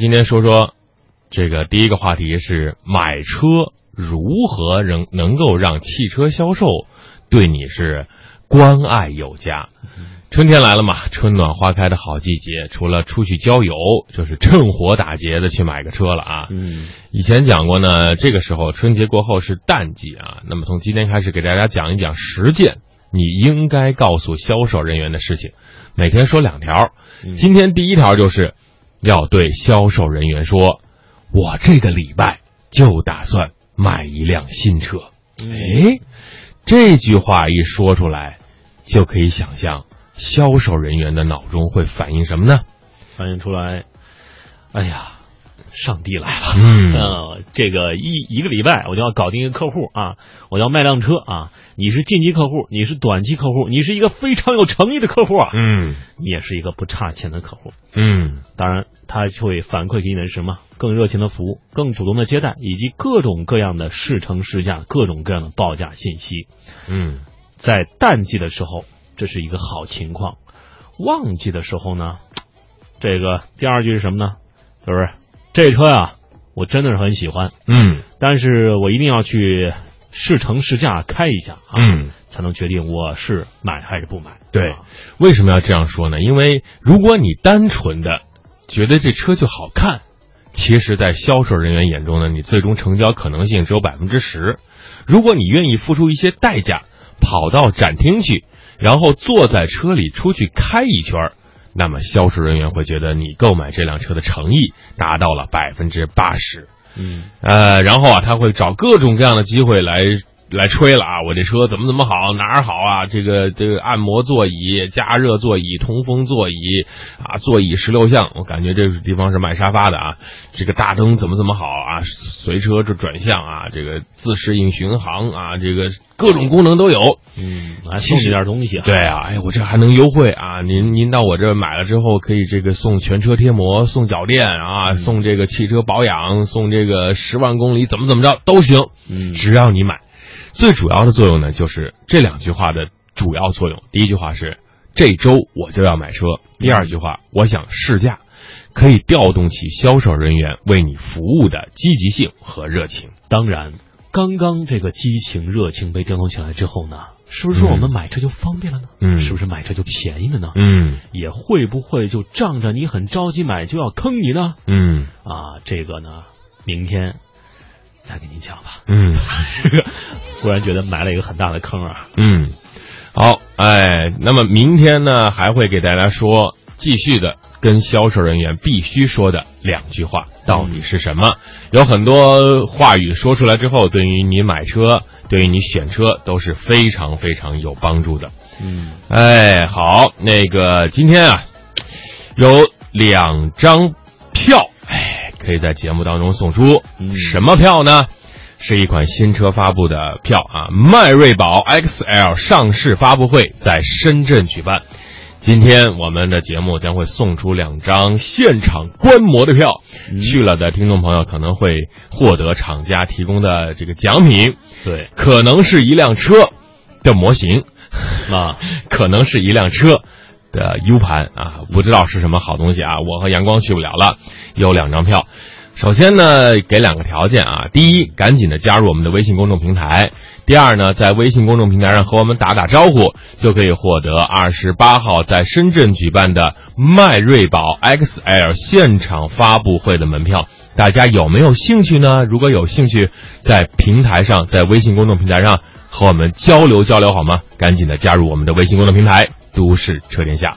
今天说说这个第一个话题是买车如何能能够让汽车销售对你是关爱有加。春天来了嘛，春暖花开的好季节，除了出去郊游，就是趁火打劫的去买个车了啊。嗯，以前讲过呢，这个时候春节过后是淡季啊。那么从今天开始给大家讲一讲十件你应该告诉销售人员的事情，每天说两条。今天第一条就是要对销售人员说：“我这个礼拜就打算买一辆新车。”哎，这句话一说出来，就可以想象销售人员的脑中会反映什么呢？反映出来，哎呀，上帝来了。嗯 呃，这个一一个礼拜我就要搞定一个客户啊，我要卖辆车啊。你是近期客户，你是短期客户，你是一个非常有诚意的客户啊，嗯你也是一个不差钱的客户。嗯当然，他会反馈给你的是什么？更热情的服务，更主动的接待，以及各种各样的试乘试驾、各种各样的报价信息。嗯在淡季的时候，这是一个好情况；旺季的时候呢，这个第二句是什么呢？就是这车呀，我真的是很喜欢，嗯但是我一定要去试乘试驾开一下啊，嗯。才能决定我是买还是不买。对啊，为什么要这样说呢？因为如果你单纯的觉得这车就好看，其实，在销售人员眼中呢，你最终成交可能性只有百分之十。如果你愿意付出一些代价，跑到展厅去，然后坐在车里出去开一圈儿，那么销售人员会觉得你购买这辆车的诚意达到了百分之八十。嗯呃，然后啊，他会找各种各样的机会来来吹了啊，我这车怎么怎么好，哪儿好啊？这个这个按摩座椅、加热座椅、通风座椅啊，座椅十六项，我感觉这个地方是卖沙发的啊。这个大灯怎么怎么好啊？随车这转向啊，这个自适应巡航啊，这个各种功能都有。嗯，还送你点东西啊。对啊，哎，我这还能优惠啊！您您到我这买了之后，可以这个送全车贴膜、送脚垫啊，送这个汽车保养、送这个十万公里怎么怎么着都行，嗯只要你买。最主要的作用呢，就是这两句话的主要作用。第一句话是这周我就要买车，第二句话我想试驾，可以调动起销售人员为你服务的积极性和热情。当然，刚刚这个激情、热情被调动起来之后呢，是不是说我们买车就方便了呢？嗯是不是买车就便宜了呢？嗯也会不会就仗着你很着急买就要坑你呢？嗯啊，这个呢，明天再给您讲吧。嗯。忽然觉得埋了一个很大的坑啊。嗯，好，哎，那么明天呢，还会给大家说，继续的跟销售人员必须说的两句话到底是什么？有很多话语说出来之后，对于你买车，对于你选车都是非常非常有帮助的。嗯哎，好，那个今天啊，有两张票，哎，可以在节目当中送出。嗯什么票呢？是一款新车发布的票啊，迈锐宝 XL 上市发布会在深圳举办。今天我们的节目将会送出两张现场观摩的票，去了的听众朋友可能会获得厂家提供的这个奖品，对可能是一辆车的模型，啊，可能是一辆车的 U 盘啊，不知道是什么好东西啊。我和阳光去不了了，有两张票。首先呢，给两个条件啊，第一，赶紧的加入我们的微信公众平台；第二呢，在微信公众平台上和我们打打招呼，就可以获得二十八号在深圳举办的迈锐宝 XL 现场发布会的门票。大家有没有兴趣呢？如果有兴趣，在平台上，在微信公众平台上和我们交流交流好吗？赶紧的加入我们的微信公众平台“都市车天下”。